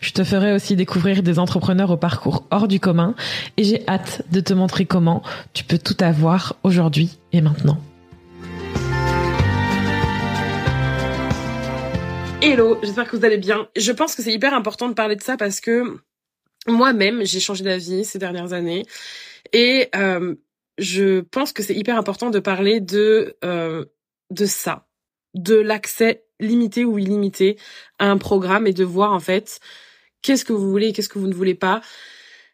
Je te ferai aussi découvrir des entrepreneurs au parcours hors du commun et j'ai hâte de te montrer comment tu peux tout avoir aujourd'hui et maintenant. Hello, j'espère que vous allez bien. Je pense que c'est hyper important de parler de ça parce que moi-même, j'ai changé d'avis ces dernières années et euh, je pense que c'est hyper important de parler de euh, de ça, de l'accès limité ou illimité à un programme et de voir en fait qu'est-ce que vous voulez qu'est-ce que vous ne voulez pas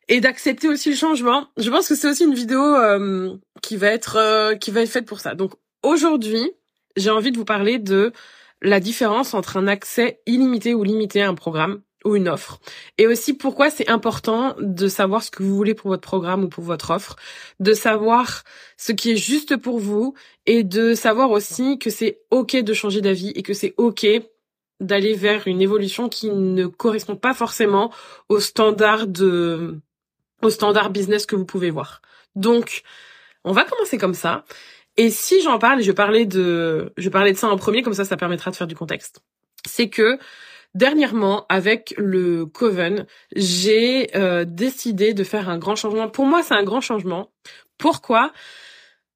et d'accepter aussi le changement. Je pense que c'est aussi une vidéo euh, qui va être euh, qui va être faite pour ça. Donc aujourd'hui, j'ai envie de vous parler de la différence entre un accès illimité ou limité à un programme ou une offre. Et aussi pourquoi c'est important de savoir ce que vous voulez pour votre programme ou pour votre offre, de savoir ce qui est juste pour vous et de savoir aussi que c'est OK de changer d'avis et que c'est OK d'aller vers une évolution qui ne correspond pas forcément au standard de au standard business que vous pouvez voir. Donc, on va commencer comme ça. Et si j'en parle, je vais de je parler de ça en premier comme ça ça permettra de faire du contexte. C'est que Dernièrement, avec le Coven, j'ai euh, décidé de faire un grand changement. Pour moi, c'est un grand changement. Pourquoi?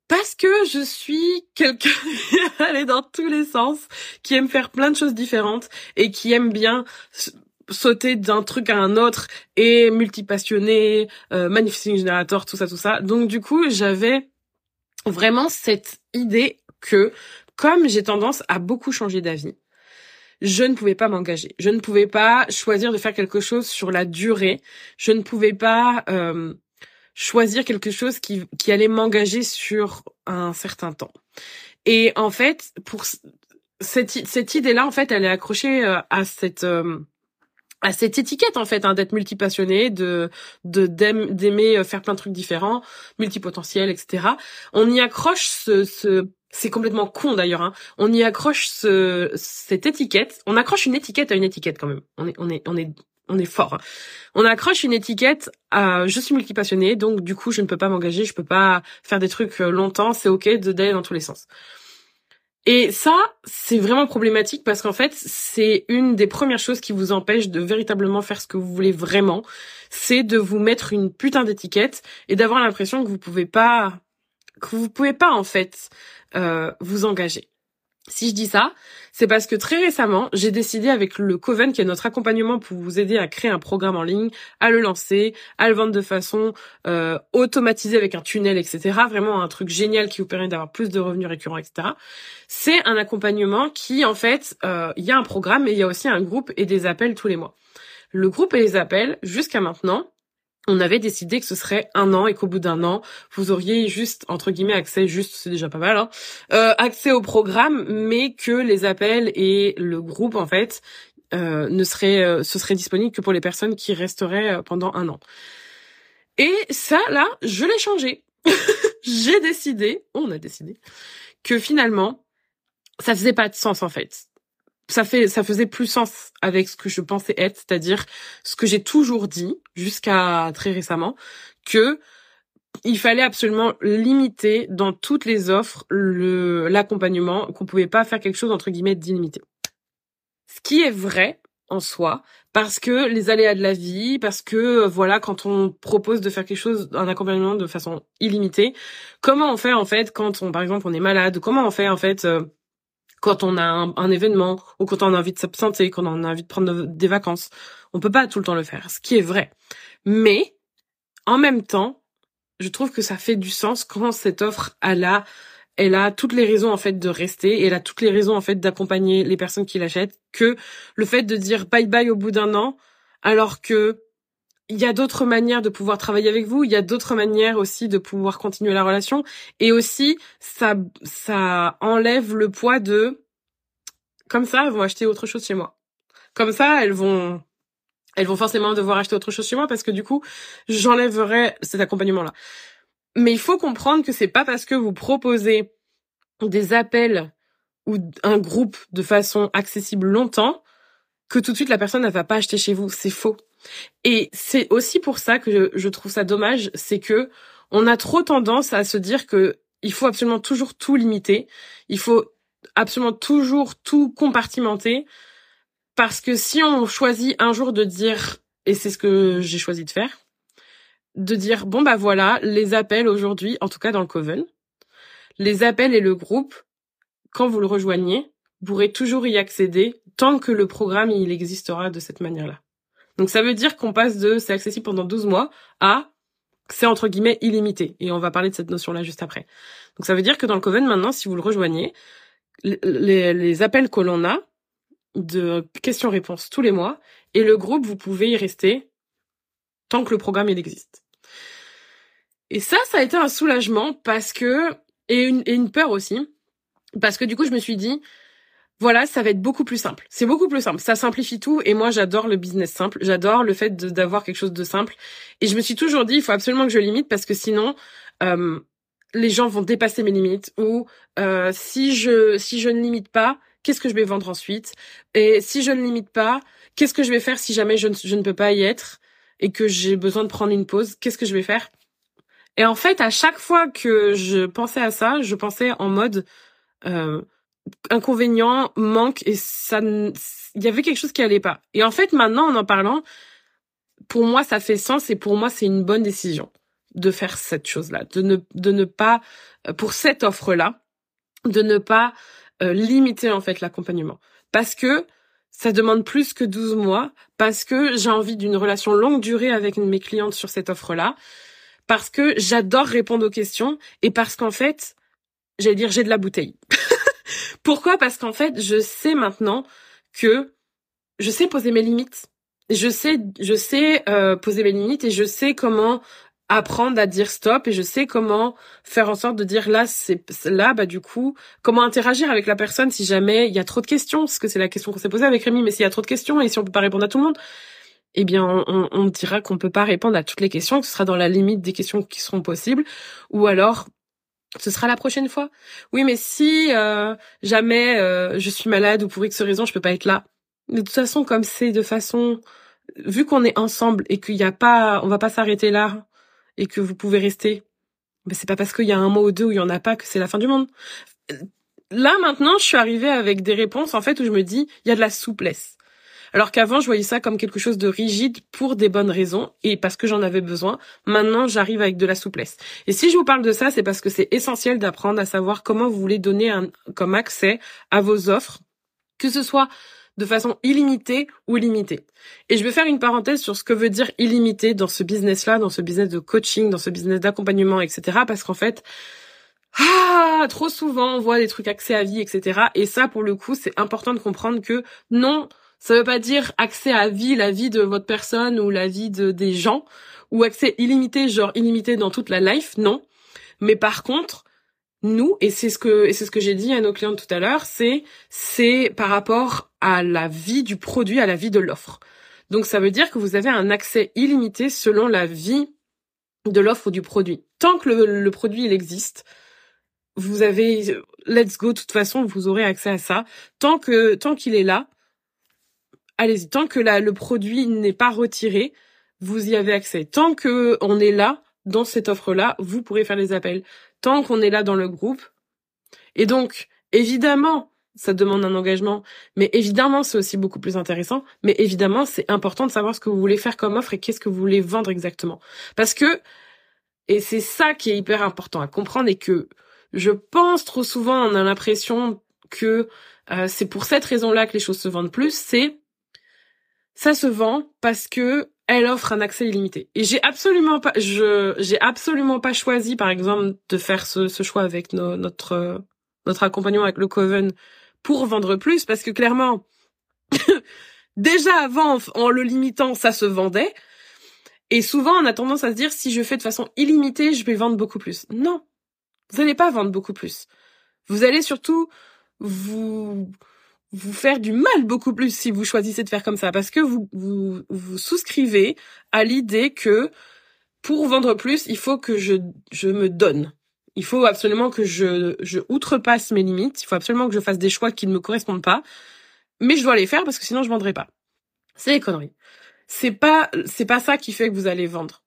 Parce que je suis quelqu'un qui aller dans tous les sens, qui aime faire plein de choses différentes et qui aime bien sauter d'un truc à un autre et multipassionné, euh, Manifesting Generator, tout ça, tout ça. Donc du coup, j'avais vraiment cette idée que comme j'ai tendance à beaucoup changer d'avis, je ne pouvais pas m'engager. Je ne pouvais pas choisir de faire quelque chose sur la durée. Je ne pouvais pas euh, choisir quelque chose qui, qui allait m'engager sur un certain temps. Et en fait, pour cette, cette idée-là, en fait, elle est accrochée euh, à cette euh, à cette étiquette en fait hein, d'être multipassionné, de de d'aimer faire plein de trucs différents, multipotentiel, etc. On y accroche ce, ce c'est complètement con d'ailleurs. Hein. On y accroche ce, cette étiquette. On accroche une étiquette à une étiquette quand même. On est, on est, on est, on est fort. Hein. On accroche une étiquette à je suis multipassionné, donc du coup je ne peux pas m'engager, je peux pas faire des trucs euh, longtemps. C'est ok de d'aller dans tous les sens. Et ça, c'est vraiment problématique parce qu'en fait, c'est une des premières choses qui vous empêche de véritablement faire ce que vous voulez vraiment. C'est de vous mettre une putain d'étiquette et d'avoir l'impression que vous pouvez pas que vous pouvez pas en fait euh, vous engager. Si je dis ça, c'est parce que très récemment, j'ai décidé avec le Coven, qui est notre accompagnement pour vous aider à créer un programme en ligne, à le lancer, à le vendre de façon euh, automatisée avec un tunnel, etc. Vraiment un truc génial qui vous permet d'avoir plus de revenus récurrents, etc. C'est un accompagnement qui, en fait, euh, il y a un programme, mais il y a aussi un groupe et des appels tous les mois. Le groupe et les appels, jusqu'à maintenant, on avait décidé que ce serait un an et qu'au bout d'un an, vous auriez juste, entre guillemets, accès, juste, c'est déjà pas mal, hein, euh, accès au programme, mais que les appels et le groupe, en fait, euh, ne seraient, euh, ce serait disponible que pour les personnes qui resteraient pendant un an. Et ça, là, je l'ai changé. J'ai décidé, on a décidé, que finalement, ça faisait pas de sens, en fait ça fait ça faisait plus sens avec ce que je pensais être, c'est-à-dire ce que j'ai toujours dit jusqu'à très récemment que il fallait absolument limiter dans toutes les offres le l'accompagnement, qu'on pouvait pas faire quelque chose entre guillemets d'illimité. Ce qui est vrai en soi parce que les aléas de la vie, parce que voilà quand on propose de faire quelque chose un accompagnement de façon illimitée, comment on fait en fait quand on par exemple on est malade, comment on fait en fait euh, quand on a un, événement ou quand on a envie de s'absenter, quand on a envie de prendre des vacances. On peut pas tout le temps le faire, ce qui est vrai. Mais en même temps, je trouve que ça fait du sens quand cette offre elle a elle a toutes les raisons en fait de rester elle a toutes les raisons en fait d'accompagner les personnes qui l'achètent que le fait de dire bye bye au bout d'un an alors que il y a d'autres manières de pouvoir travailler avec vous, il y a d'autres manières aussi de pouvoir continuer la relation et aussi ça enlève le poids de comme ça elles vont acheter autre chose chez moi. Comme ça elles vont elles vont forcément devoir acheter autre chose chez moi parce que du coup, j'enlèverai cet accompagnement-là. Mais il faut comprendre que c'est pas parce que vous proposez des appels ou un groupe de façon accessible longtemps que tout de suite la personne ne va pas acheter chez vous. C'est faux. Et c'est aussi pour ça que je, trouve ça dommage, c'est que on a trop tendance à se dire que il faut absolument toujours tout limiter, il faut absolument toujours tout compartimenter, parce que si on choisit un jour de dire, et c'est ce que j'ai choisi de faire, de dire bon bah voilà les appels aujourd'hui, en tout cas dans le Coven, les appels et le groupe, quand vous le rejoignez, pourrez toujours y accéder tant que le programme il existera de cette manière-là. Donc ça veut dire qu'on passe de c'est accessible pendant 12 mois à c'est entre guillemets illimité. Et on va parler de cette notion-là juste après. Donc ça veut dire que dans le Coven maintenant, si vous le rejoignez, les, appels que l'on a de questions-réponses tous les mois et le groupe, vous pouvez y rester tant que le programme il existe. Et ça, ça a été un soulagement parce que et une peur aussi parce que du coup je me suis dit voilà, ça va être beaucoup plus simple. C'est beaucoup plus simple. Ça simplifie tout. Et moi, j'adore le business simple. J'adore le fait d'avoir quelque chose de simple. Et je me suis toujours dit, il faut absolument que je limite parce que sinon, euh, les gens vont dépasser mes limites. Ou euh, si je si je ne limite pas, qu'est-ce que je vais vendre ensuite? Et si je ne limite pas, qu'est-ce que je vais faire si jamais je ne, je ne peux pas y être et que j'ai besoin de prendre une pause? Qu'est-ce que je vais faire? Et en fait, à chaque fois que je pensais à ça, je pensais en mode euh, inconvénient, manque et ça, il y avait quelque chose qui allait pas. Et en fait, maintenant, en en parlant, pour moi, ça fait sens et pour moi, c'est une bonne décision de faire cette chose-là, de ne, de ne pas, euh, pour cette offre-là, de ne pas euh, limiter en fait l'accompagnement. Parce que ça demande plus que 12 mois, parce que j'ai envie d'une relation longue durée avec mes clientes sur cette offre-là, parce que j'adore répondre aux questions et parce qu'en fait, j'allais dire, j'ai de la bouteille. Pourquoi? Parce qu'en fait, je sais maintenant que je sais poser mes limites. Je sais, je sais euh, poser mes limites et je sais comment apprendre à dire stop et je sais comment faire en sorte de dire là c'est là bah du coup comment interagir avec la personne si jamais il y a trop de questions parce que c'est la question qu'on s'est posée avec Rémi mais s'il y a trop de questions et si on peut pas répondre à tout le monde eh bien on, dira qu'on peut pas répondre à toutes les questions que ce sera dans la limite des questions qui seront possibles ou alors ce sera la prochaine fois. Oui, mais si euh, jamais euh, je suis malade ou pour X raison, je peux pas être là. De toute façon, comme c'est de façon, vu qu'on est ensemble et qu'il y a pas, on va pas s'arrêter là et que vous pouvez rester. Mais c'est pas parce qu'il y a un mot ou deux où il y en a pas que c'est la fin du monde. Là maintenant, je suis arrivée avec des réponses en fait où je me dis, il y a de la souplesse. Alors qu'avant, je voyais ça comme quelque chose de rigide pour des bonnes raisons et parce que j'en avais besoin. Maintenant, j'arrive avec de la souplesse. Et si je vous parle de ça, c'est parce que c'est essentiel d'apprendre à savoir comment vous voulez donner un, comme accès à vos offres, que ce soit de façon illimitée ou limitée. Et je vais faire une parenthèse sur ce que veut dire illimité dans ce business-là, dans ce business de coaching, dans ce business d'accompagnement, etc. Parce qu'en fait, ah, trop souvent on voit des trucs accès à vie, etc. Et ça, pour le coup, c'est important de comprendre que non, ça veut pas dire accès à vie, la vie de votre personne ou la vie de des gens, ou accès illimité, genre illimité dans toute la life, non. Mais par contre, nous, et c'est ce que et c'est ce que j'ai dit à nos clients tout à l'heure, c'est c'est par rapport à la vie du produit, à la vie de l'offre. Donc ça veut dire que vous avez un accès illimité selon la vie de l'offre ou du produit. Tant que le, le produit il existe, vous avez let's go de toute façon, vous aurez accès à ça. Tant que tant qu'il est là, allez-y. Tant que le produit n'est pas retiré, vous y avez accès. Tant que on est là, dans cette offre-là, vous pourrez faire les appels. Tant qu'on est là dans le groupe. Et donc, évidemment, ça demande un engagement, mais évidemment, c'est aussi beaucoup plus intéressant. Mais évidemment, c'est important de savoir ce que vous voulez faire comme offre et qu'est-ce que vous voulez vendre exactement. Parce que, et c'est ça qui est hyper important à comprendre et que je pense trop souvent, on a l'impression que euh, c'est pour cette raison-là que les choses se vendent plus, c'est ça se vend parce que elle offre un accès illimité. Et j'ai absolument pas, je, j'ai absolument pas choisi, par exemple, de faire ce, ce choix avec notre, notre accompagnement avec le Coven pour vendre plus, parce que clairement, déjà avant, en le limitant, ça se vendait. Et souvent, on a tendance à se dire, si je fais de façon illimitée, je vais vendre beaucoup plus. Non. Vous n'allez pas vendre beaucoup plus. Vous allez surtout vous, vous faire du mal beaucoup plus si vous choisissez de faire comme ça parce que vous vous, vous souscrivez à l'idée que pour vendre plus, il faut que je je me donne. Il faut absolument que je je outrepasse mes limites, il faut absolument que je fasse des choix qui ne me correspondent pas, mais je dois les faire parce que sinon je vendrai pas. C'est des conneries. C'est pas c'est pas ça qui fait que vous allez vendre.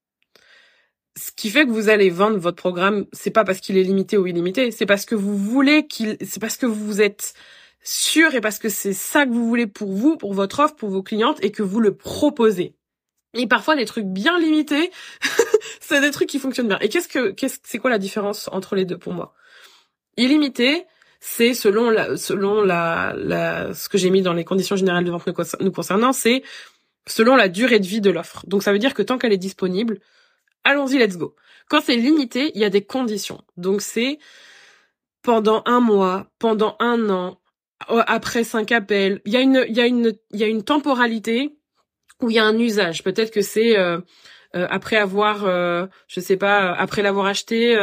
Ce qui fait que vous allez vendre votre programme, c'est pas parce qu'il est limité ou illimité, c'est parce que vous voulez qu'il c'est parce que vous êtes sûr et parce que c'est ça que vous voulez pour vous, pour votre offre, pour vos clientes et que vous le proposez. Et parfois des trucs bien limités, c'est des trucs qui fonctionnent bien. Et qu'est-ce que qu'est-ce c'est quoi la différence entre les deux pour moi? Illimité, c'est selon la selon la, ce que j'ai mis dans les conditions générales de vente nous concernant, c'est selon la durée de vie de l'offre. Donc ça veut dire que tant qu'elle est disponible, allons-y, let's go. Quand c'est limité, il y a des conditions. Donc c'est pendant un mois, pendant un an, après cinq appels. Il y a une, il y a une, il y a une temporalité où il y a un usage. Peut-être que c'est euh, euh, après avoir, euh, je sais pas, après l'avoir acheté,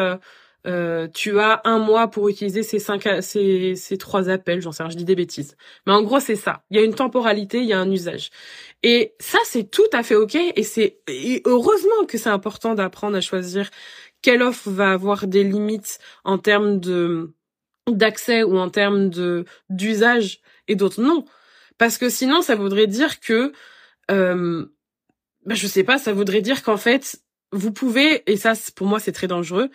tu as un mois pour utiliser ces cinq, ces, ces trois appels. J'en sais rien, je dis des bêtises. Mais en gros, c'est ça. Il y a une temporalité, il y a un usage. Et ça, c'est tout à fait ok. Et c'est heureusement que c'est important d'apprendre à choisir quelle offre va avoir des limites en termes de d'accès ou en termes de d'usage et d'autres non. Parce que sinon ça voudrait dire que euh, bah, je sais pas ça voudrait dire qu'en fait vous pouvez et ça pour moi c'est très dangereux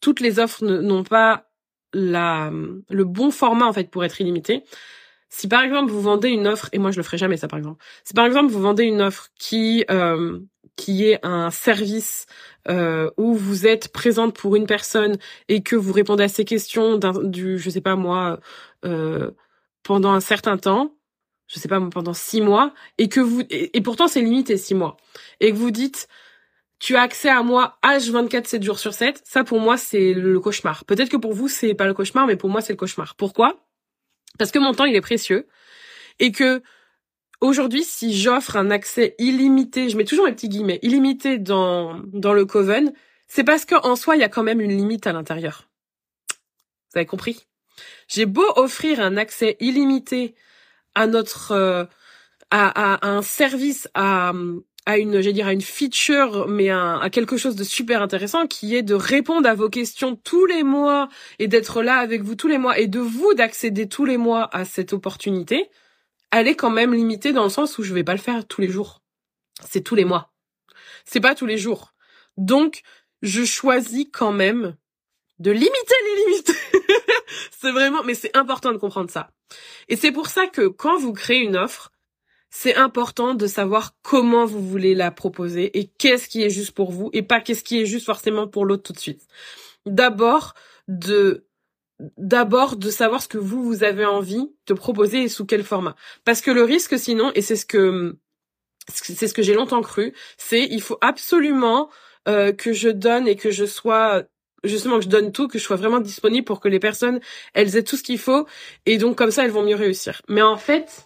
toutes les offres n'ont pas la le bon format en fait pour être illimité si par exemple vous vendez une offre et moi je le ferai jamais ça par exemple. Si par exemple vous vendez une offre qui euh, qui est un service euh, où vous êtes présente pour une personne et que vous répondez à ses questions du, je sais pas moi, euh, pendant un certain temps, je sais pas pendant six mois, et que vous et, pourtant c'est limité six mois, et que vous dites tu as accès à moi H24 7 jours sur 7, ça pour moi c'est le cauchemar. Peut-être que pour vous c'est pas le cauchemar, mais pour moi c'est le cauchemar. Pourquoi? Parce que mon temps il est précieux et que Aujourd'hui, si j'offre un accès illimité, je mets toujours mes petits guillemets, illimité dans, dans le Coven, c'est parce qu'en soi, il y a quand même une limite à l'intérieur. Vous avez compris? J'ai beau offrir un accès illimité à notre euh, à, à, un service à à une j'ai dire à une feature mais à, à quelque chose de super intéressant qui est de répondre à vos questions tous les mois et d'être là avec vous tous les mois et de vous d'accéder tous les mois à cette opportunité elle est quand même limitée dans le sens où je vais pas le faire tous les jours. C'est tous les mois. C'est pas tous les jours. Donc, je choisis quand même de limiter les limites. c'est vraiment, mais c'est important de comprendre ça. Et c'est pour ça que quand vous créez une offre, c'est important de savoir comment vous voulez la proposer et qu'est-ce qui est juste pour vous et pas qu'est-ce qui est juste forcément pour l'autre tout de suite. D'abord, de d'abord de savoir ce que vous vous avez envie de proposer et sous quel format. Parce que le risque sinon, et c'est ce que c'est ce que j'ai longtemps cru, c'est il faut absolument euh, que je donne et que je sois justement que je donne tout, que je sois vraiment disponible pour que les personnes elles aient tout ce qu'il faut et donc comme ça elles vont mieux réussir. Mais en fait,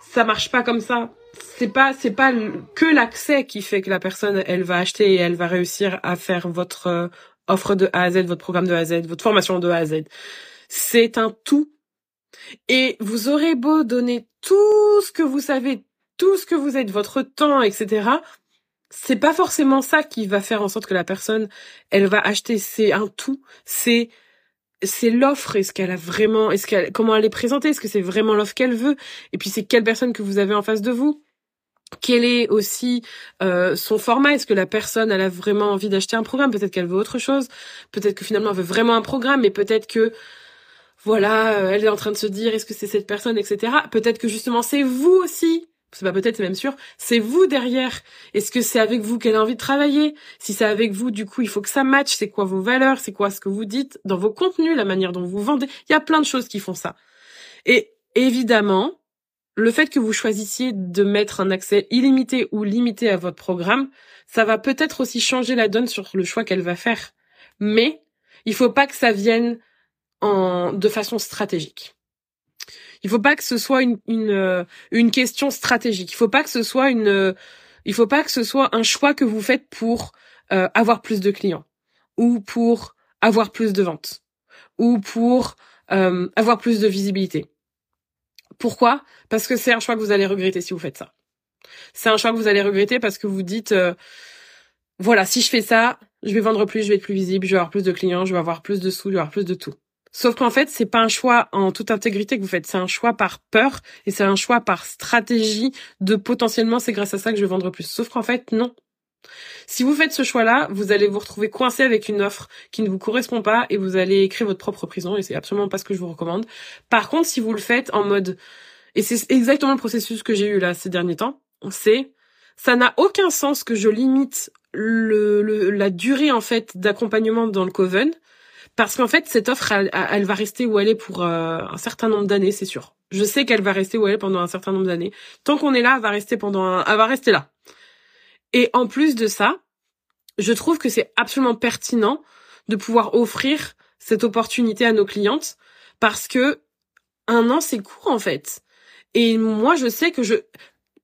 ça marche pas comme ça. C'est pas c'est pas que l'accès qui fait que la personne elle va acheter et elle va réussir à faire votre offre de A à Z, votre programme de A à Z, votre formation de A à Z. C'est un tout. Et vous aurez beau donner tout ce que vous savez, tout ce que vous êtes, votre temps, etc. C'est pas forcément ça qui va faire en sorte que la personne, elle va acheter. C'est un tout. C'est c'est l'offre, est-ce qu'elle a vraiment, est-ce qu'elle, comment elle est présentée, est-ce que c'est vraiment l'offre qu'elle veut, et puis c'est quelle personne que vous avez en face de vous? Quel est aussi euh, son format Est-ce que la personne elle a vraiment envie d'acheter un programme? Peut-être qu'elle veut autre chose. Peut-être que finalement elle veut vraiment un programme, mais peut-être que voilà, euh, elle est en train de se dire est-ce que c'est cette personne, etc. Peut-être que justement c'est vous aussi. C'est pas peut-être, c'est même sûr. C'est vous derrière. Est-ce que c'est avec vous qu'elle a envie de travailler? Si c'est avec vous, du coup, il faut que ça matche. C'est quoi vos valeurs? C'est quoi ce que vous dites dans vos contenus, la manière dont vous vendez? Il y a plein de choses qui font ça. Et évidemment, le fait que vous choisissiez de mettre un accès illimité ou limité à votre programme, ça va peut-être aussi changer la donne sur le choix qu'elle va faire. Mais il faut pas que ça vienne en de façon stratégique. Il faut pas que ce soit une euh, question stratégique. Il faut il faut pas que ce soit un choix que vous faites pour euh, avoir plus de clients ou pour avoir plus de ventes ou pour euh, avoir plus de visibilité Pourquoi? Parce que c'est un choix que vous allez regretter si vous faites ça. C'est un choix que vous allez regretter parce que vous dites, euh, voilà, si je fais ça, je vais vendre plus, je vais être plus visible, je vais avoir plus de clients, je vais avoir plus de sous, je vais avoir plus de tout. Sauf qu'en fait, c'est pas un choix en toute intégrité que vous faites, c'est un choix par peur et c'est un choix par stratégie de potentiellement c'est grâce à ça que je vais vendre plus. Sauf qu'en fait, non. Si vous faites ce choix-là, vous allez vous retrouver coincé avec une offre qui ne vous correspond pas et vous allez créer votre propre prison et c'est absolument pas ce que je vous recommande. Par contre, si vous le faites en mode et c'est exactement le processus que j'ai eu là ces derniers temps, c'est ça n'a aucun sens que je limite le, la durée en fait d'accompagnement dans le coven parce qu'en fait cette offre elle, va rester où elle est pour euh, un certain nombre d'années c'est sûr. Je sais qu'elle va rester où elle est pendant un certain nombre d'années. Tant qu'on est là elle va rester pendant un, elle va rester là et en plus de ça je trouve que c'est absolument pertinent de pouvoir offrir cette opportunité à nos clientes parce que un an c'est court en fait et moi je sais que je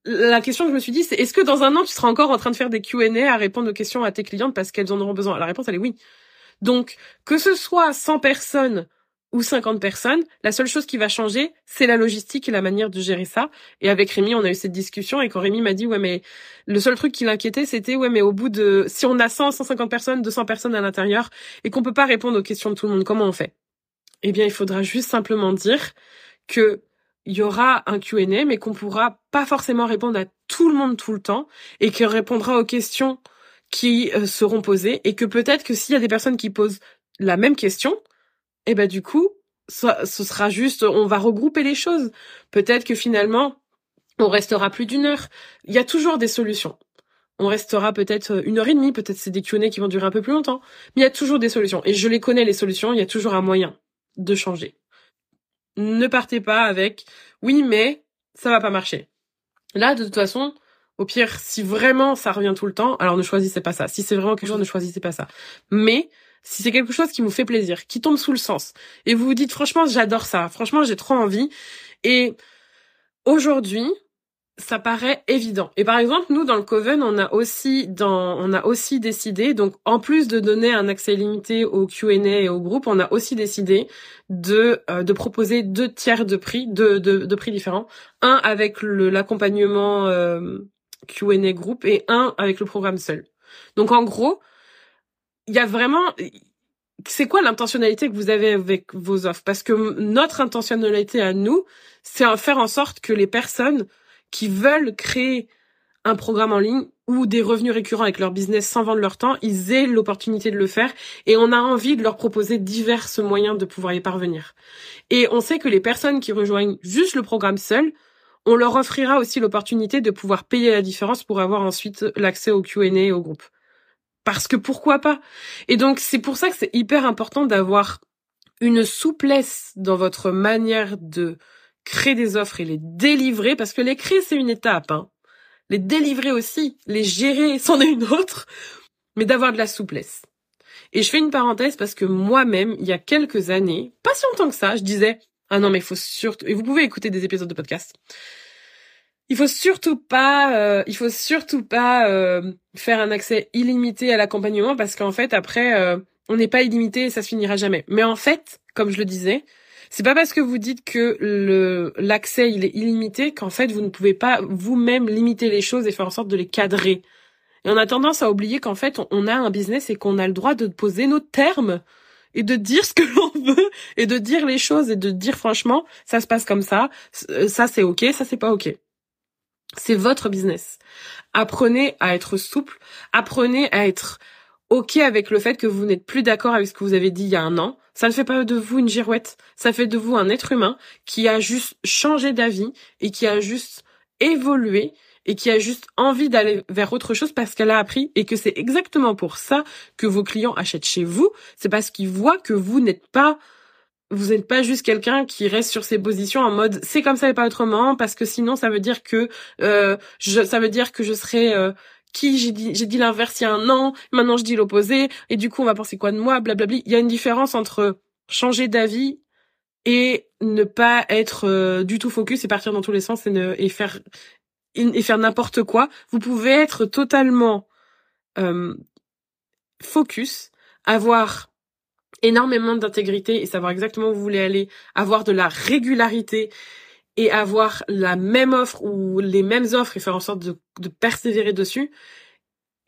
la question que je me suis dit, c'est est-ce que dans un an, tu seras encore en train de faire des Q&A à répondre aux questions à tes clientes parce qu'elles en auront besoin? La réponse, elle est oui. Donc, que ce soit 100 personnes ou 50 personnes, la seule chose qui va changer, c'est la logistique et la manière de gérer ça. Et avec Rémi, on a eu cette discussion et quand Rémi m'a dit, ouais, mais le seul truc qui l'inquiétait, c'était, ouais, mais au bout de, si on a 100, 150 personnes, 200 personnes à l'intérieur et qu'on peut pas répondre aux questions de tout le monde, comment on fait? Eh bien, il faudra juste simplement dire que il y aura un Q&A, mais qu'on pourra pas forcément répondre à tout le monde tout le temps et qu'on répondra aux questions qui euh, seront posées et que peut-être que s'il y a des personnes qui posent la même question, eh ben du coup, ce sera juste, on va regrouper les choses. Peut-être que finalement, on restera plus d'une heure. Il y a toujours des solutions. On restera peut-être une heure et demie, peut-être c'est des Q&A qui vont durer un peu plus longtemps, mais il y a toujours des solutions. Et je les connais les solutions, il y a toujours un moyen de changer ne partez pas avec oui mais ça va pas marcher. Là de toute façon, au pire si vraiment ça revient tout le temps, alors ne choisissez pas ça. Si c'est vraiment quelque chose, ne choisissez pas ça. Mais si c'est quelque chose qui vous fait plaisir, qui tombe sous le sens et vous vous dites franchement j'adore ça, franchement j'ai trop envie et aujourd'hui, ça paraît évident. Et par exemple, nous dans le Coven, on a aussi dans on a aussi décidé donc en plus de donner un accès limité au Q&A et au groupe, on a aussi décidé de euh, de proposer deux tiers de prix de de, prix différents, un avec l'accompagnement euh, Q&A groupe et un avec le programme seul. Donc en gros, il y a vraiment c'est quoi l'intentionnalité que vous avez avec vos offres? Parce que notre intentionnalité à nous, c'est faire en sorte que les personnes qui veulent créer un programme en ligne ou des revenus récurrents avec leur business sans vendre leur temps, ils aient l'opportunité de le faire et on a envie de leur proposer divers moyens de pouvoir y parvenir. Et on sait que les personnes qui rejoignent juste le programme seul, on leur offrira aussi l'opportunité de pouvoir payer la différence pour avoir ensuite l'accès au Q&A et au groupe. Parce que pourquoi pas? Et donc c'est pour ça que c'est hyper important d'avoir une souplesse dans votre manière de créer des offres et les délivrer, parce que les créer, c'est une étape. Hein. Les délivrer aussi, les gérer, c'en est une autre, mais d'avoir de la souplesse. Et je fais une parenthèse parce que moi-même, il y a quelques années, pas si longtemps que ça, je disais, ah non, mais faut surtout, et vous pouvez écouter des épisodes de podcast, il faut surtout pas, euh, il faut surtout pas euh, faire un accès illimité à l'accompagnement parce qu'en fait, après, euh, on n'est pas illimité et ça se finira jamais. Mais en fait, comme je le disais, c'est pas parce que vous dites que le l'accès il est illimité qu'en fait vous ne pouvez pas vous-même limiter les choses et faire en sorte de les cadrer. Et on a tendance à oublier qu'en fait on a un business et qu'on a le droit de poser nos termes et de dire ce que l'on veut et de dire les choses et de dire franchement ça se passe comme ça, euh, ça c'est ok, ça c'est pas ok. C'est votre business. Apprenez à être souple, apprenez à être ok avec le fait que vous n'êtes plus d'accord avec ce que vous avez dit il y a un an. Ça ne fait pas de vous une girouette. Ça fait de vous un être humain qui a juste changé d'avis et qui a juste évolué et qui a juste envie d'aller vers autre chose parce qu'elle a appris et que c'est exactement pour ça que vos clients achètent chez vous. C'est parce qu'ils voient que vous n'êtes pas vous n'êtes pas juste quelqu'un qui reste sur ses positions en mode c'est comme ça et pas autrement parce que sinon ça veut dire que euh, je, ça veut dire que je serai euh, qui? J'ai dit j'ai dit l'inverse il y a un an, maintenant je dis l'opposé et du coup on va penser quoi de moi, blablabla. Il y a une différence entre changer d'avis et ne pas être euh, du tout focus et partir dans tous les sens et ne et faire et faire n'importe quoi. Vous pouvez être totalement euh, focus, avoir énormément d'intégrité et savoir exactement où vous voulez aller, avoir de la régularité et avoir la même offre ou les mêmes offres et faire en sorte de, persévérer dessus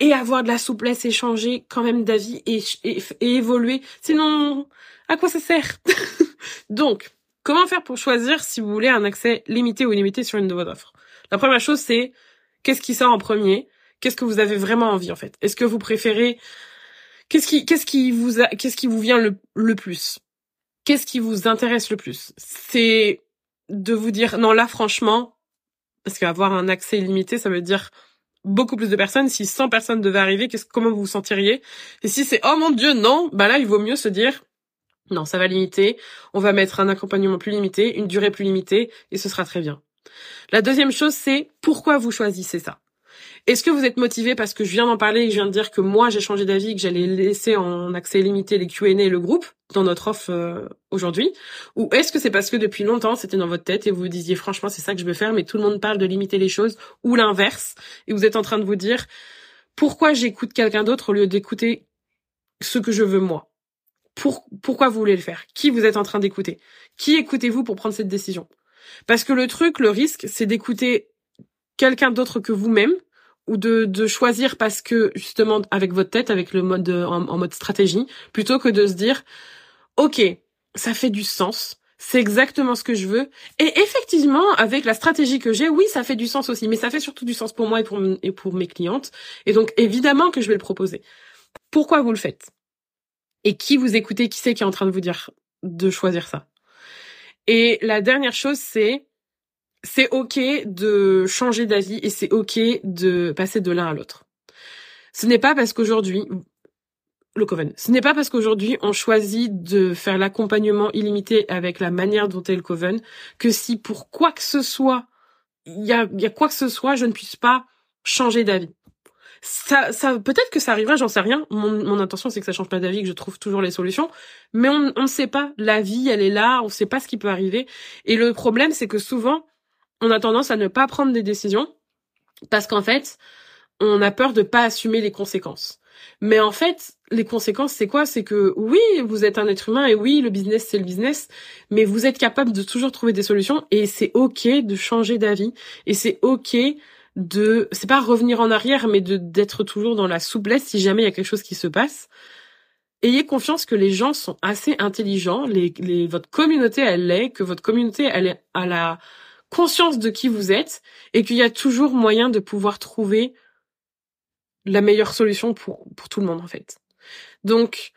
et avoir de la souplesse et changer quand même d'avis et, et, évoluer. Sinon, à quoi ça sert? Donc, comment faire pour choisir si vous voulez un accès limité ou illimité sur une de vos offres? La première chose, c'est qu'est-ce qui sort en premier? Qu'est-ce que vous avez vraiment envie en fait? Est-ce que vous préférez Qu'est-ce qui, qu'est-ce qui vous, a... qu'est-ce qui vous vient le, le plus? Qu'est-ce qui vous intéresse le plus? C'est de vous dire non là franchement, parce qu'avoir un accès illimité, ça veut dire beaucoup plus de personnes. Si 100 personnes devaient arriver, qu'est-ce, comment vous vous sentiriez? Et si c'est oh mon dieu non, bah là il vaut mieux se dire non ça va limiter, on va mettre un accompagnement plus limité, une durée plus limitée et ce sera très bien. La deuxième chose c'est pourquoi vous choisissez ça? Est-ce que vous êtes motivé parce que je viens d'en parler et je viens de dire que moi j'ai changé d'avis que j'allais laisser en accès limité les Q&A et le groupe dans notre offre euh, aujourd'hui? Ou est-ce que c'est parce que depuis longtemps c'était dans votre tête et vous vous disiez franchement c'est ça que je veux faire mais tout le monde parle de limiter les choses ou l'inverse? Et vous êtes en train de vous dire pourquoi j'écoute quelqu'un d'autre au lieu d'écouter ce que je veux moi? Pour, pourquoi vous voulez le faire? Qui vous êtes en train d'écouter? Qui écoutez-vous pour prendre cette décision? Parce que le truc, le risque, c'est d'écouter quelqu'un d'autre que vous-même ou de, de choisir parce que justement avec votre tête, avec le mode en, mode stratégie, plutôt que de se dire ok, ça fait du sens, c'est exactement ce que je veux. Et effectivement, avec la stratégie que j'ai, oui, ça fait du sens aussi, mais ça fait surtout du sens pour moi et pour, et pour mes clientes. Et donc évidemment que je vais le proposer. Pourquoi vous le faites? Et qui vous écoutez? Qui c'est qui est en train de vous dire de choisir ça? Et la dernière chose, c'est c'est ok de changer d'avis et c'est ok de passer de l'un à l'autre. Ce n'est pas parce qu'aujourd'hui, le Coven, ce n'est pas parce qu'aujourd'hui on choisit de faire l'accompagnement illimité avec la manière dont est le Coven que si pour quoi que ce soit, il y a, quoi que ce soit, je ne puisse pas changer d'avis. Ça, ça, peut-être que ça arrivera, j'en sais rien. Mon, mon intention, c'est que ça change pas d'avis, que je trouve toujours les solutions. Mais on ne sait pas. La vie, elle est là. On ne sait pas ce qui peut arriver. Et le problème, c'est que souvent, on a tendance à ne pas prendre des décisions parce qu'en fait, on a peur de pas assumer les conséquences. Mais en fait, les conséquences, c'est quoi? C'est que oui, vous êtes un être humain et oui, le business, c'est le business, mais vous êtes capable de toujours trouver des solutions et c'est ok de changer d'avis et c'est ok de, c'est pas revenir en arrière, mais de d'être toujours dans la souplesse si jamais il y a quelque chose qui se passe. Ayez confiance que les gens sont assez intelligents, les, les votre communauté elle l'est, que votre communauté elle est à la conscience de qui vous êtes et qu'il y a toujours moyen de pouvoir trouver la meilleure solution pour, pour tout le monde en fait. Donc,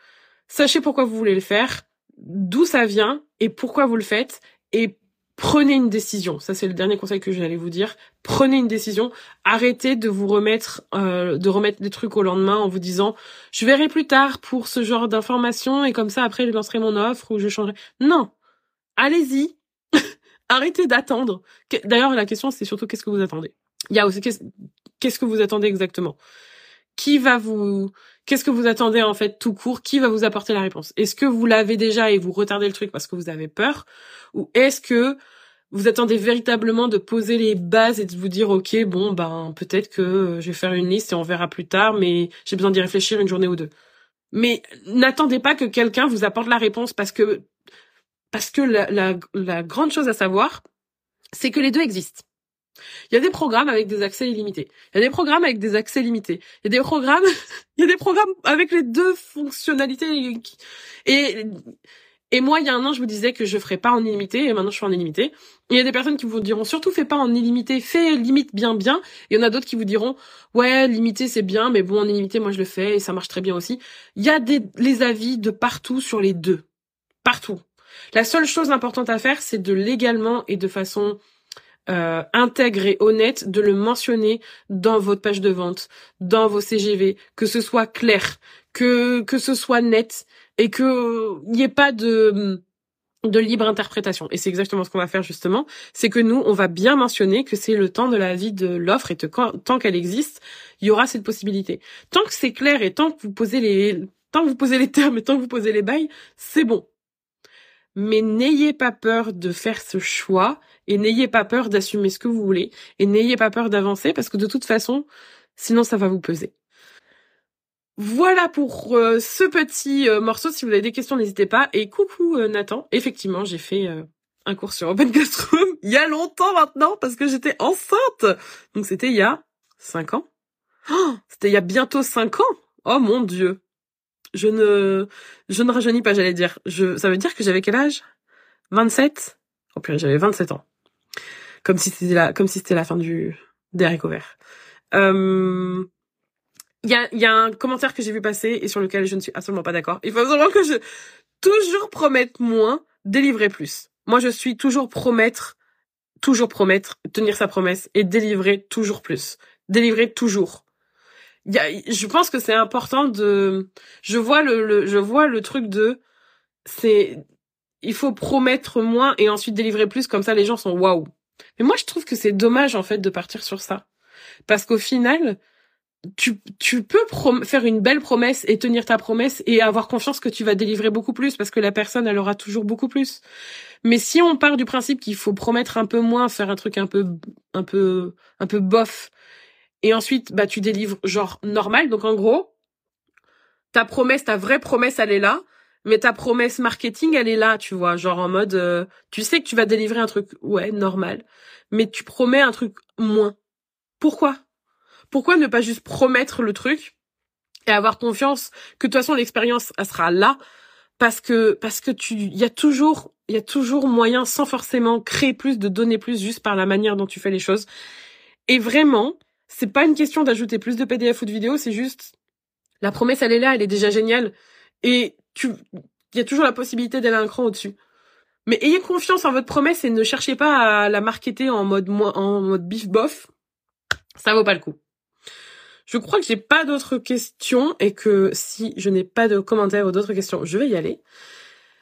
sachez pourquoi vous voulez le faire, d'où ça vient et pourquoi vous le faites et prenez une décision. Ça c'est le dernier conseil que j'allais vous dire. Prenez une décision. Arrêtez de vous remettre euh, de remettre des trucs au lendemain en vous disant je verrai plus tard pour ce genre d'informations et comme ça après je lancerai mon offre ou je changerai. Non. Allez-y, Arrêtez d'attendre. D'ailleurs, la question, c'est surtout qu'est-ce que vous attendez? Qu'est-ce que vous attendez exactement? Qui va vous, qu'est-ce que vous attendez en fait tout court? Qui va vous apporter la réponse? Est-ce que vous l'avez déjà et vous retardez le truc parce que vous avez peur, ou est-ce que vous attendez véritablement de poser les bases et de vous dire ok bon ben peut-être que je vais faire une liste et on verra plus tard, mais j'ai besoin d'y réfléchir une journée ou deux. Mais n'attendez pas que quelqu'un vous apporte la réponse parce que parce que la, la, la grande chose à savoir, c'est que les deux existent. Il y a des programmes avec des accès illimités. Il y a des programmes avec des accès limités. Il y a des programmes, il y a des programmes avec les deux fonctionnalités. Et, et moi, il y a un an, je vous disais que je ferais pas en illimité, et maintenant je fais en illimité. Il y a des personnes qui vous diront surtout fais pas en illimité, fais limite bien bien. Il y en a d'autres qui vous diront ouais limité c'est bien, mais bon en illimité moi je le fais et ça marche très bien aussi. Il y a des les avis de partout sur les deux, partout. La seule chose importante à faire, c'est de légalement et de façon euh, intègre et honnête de le mentionner dans votre page de vente, dans vos CGV, que ce soit clair, que que ce soit net et que n'y ait pas de de libre interprétation. Et c'est exactement ce qu'on va faire justement, c'est que nous, on va bien mentionner que c'est le temps de la vie de l'offre et que tant qu'elle existe, il y aura cette possibilité. Tant que c'est clair et tant que vous posez les tant que vous posez les termes et tant que vous posez les bails, c'est bon mais n'ayez pas peur de faire ce choix et n'ayez pas peur d'assumer ce que vous voulez et n'ayez pas peur d'avancer parce que de toute façon, sinon ça va vous peser. Voilà pour euh, ce petit euh, morceau. Si vous avez des questions, n'hésitez pas. Et coucou euh, Nathan. Effectivement, j'ai fait un cours sur Open Classroom il y a longtemps maintenant parce que j'étais enceinte. Donc c'était il y a cinq ans. Oh, c'était il y a bientôt cinq ans. Oh mon dieu. Je ne, je ne rajeunis pas, j'allais dire. Je, ça veut dire que j'avais quel âge? 27 Oh purée, j'avais 27 ans. Comme si c'était la, comme si c'était la fin du, des haricots verts. Euh, il y a, y a un commentaire que j'ai vu passer et sur lequel je ne suis absolument pas d'accord. Il faut absolument que je toujours promette moins, délivrer plus. Moi, je suis toujours promettre, toujours promettre, tenir sa promesse et délivrer toujours plus. Délivrer toujours. Y a, je pense que c'est important de, je vois le, le, je vois le truc de, c'est, il faut promettre moins et ensuite délivrer plus, comme ça les gens sont waouh. Mais moi, je trouve que c'est dommage, en fait, de partir sur ça. Parce qu'au final, tu, tu peux faire une belle promesse et tenir ta promesse et avoir confiance que tu vas délivrer beaucoup plus parce que la personne, elle aura toujours beaucoup plus. Mais si on part du principe qu'il faut promettre un peu moins, faire un truc un peu, un peu, un peu bof, et ensuite, bah, tu délivres genre normal. Donc, en gros, ta promesse, ta vraie promesse, elle est là. Mais ta promesse marketing, elle est là, tu vois, genre en mode, euh, tu sais que tu vas délivrer un truc, ouais, normal, mais tu promets un truc moins. Pourquoi? Pourquoi ne pas juste promettre le truc et avoir confiance que de toute façon l'expérience elle sera là? Parce que parce que tu il y a toujours il y a toujours moyen sans forcément créer plus de donner plus juste par la manière dont tu fais les choses. Et vraiment, c'est pas une question d'ajouter plus de PDF ou de vidéos, c'est juste la promesse elle est là, elle est déjà géniale et tu il y a toujours la possibilité d'aller un cran au-dessus. Mais ayez confiance en votre promesse et ne cherchez pas à la marketer en mode en mode bif bof. Ça vaut pas le coup. Je crois que j'ai pas d'autres questions et que si je n'ai pas de commentaires ou d'autres questions, je vais y aller.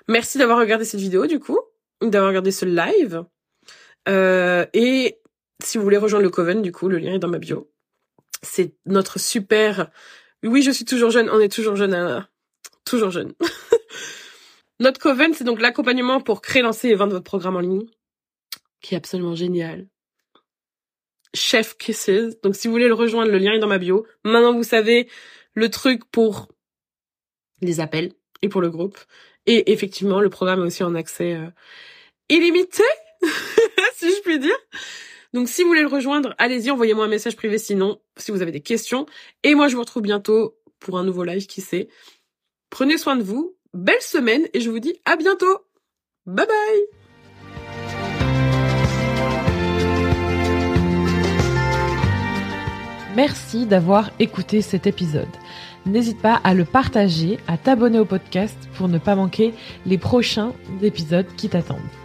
Merci d'avoir regardé cette vidéo du coup, d'avoir regardé ce live. Euh, et si vous voulez rejoindre le Coven, du coup, le lien est dans ma bio. C'est notre super. Oui, je suis toujours jeune. On est toujours jeune. Hein. Toujours jeune. notre Coven, c'est donc l'accompagnement pour créer, lancer et vendre votre programme en ligne, qui est absolument génial. Chef Kisses. Donc si vous voulez le rejoindre, le lien est dans ma bio. Maintenant vous savez le truc pour les appels et pour le groupe. Et effectivement, le programme est aussi en accès euh, illimité, si je puis dire. Donc si vous voulez le rejoindre, allez-y, envoyez-moi un message privé sinon, si vous avez des questions. Et moi, je vous retrouve bientôt pour un nouveau live, qui sait. Prenez soin de vous, belle semaine, et je vous dis à bientôt. Bye bye Merci d'avoir écouté cet épisode. N'hésite pas à le partager, à t'abonner au podcast pour ne pas manquer les prochains épisodes qui t'attendent.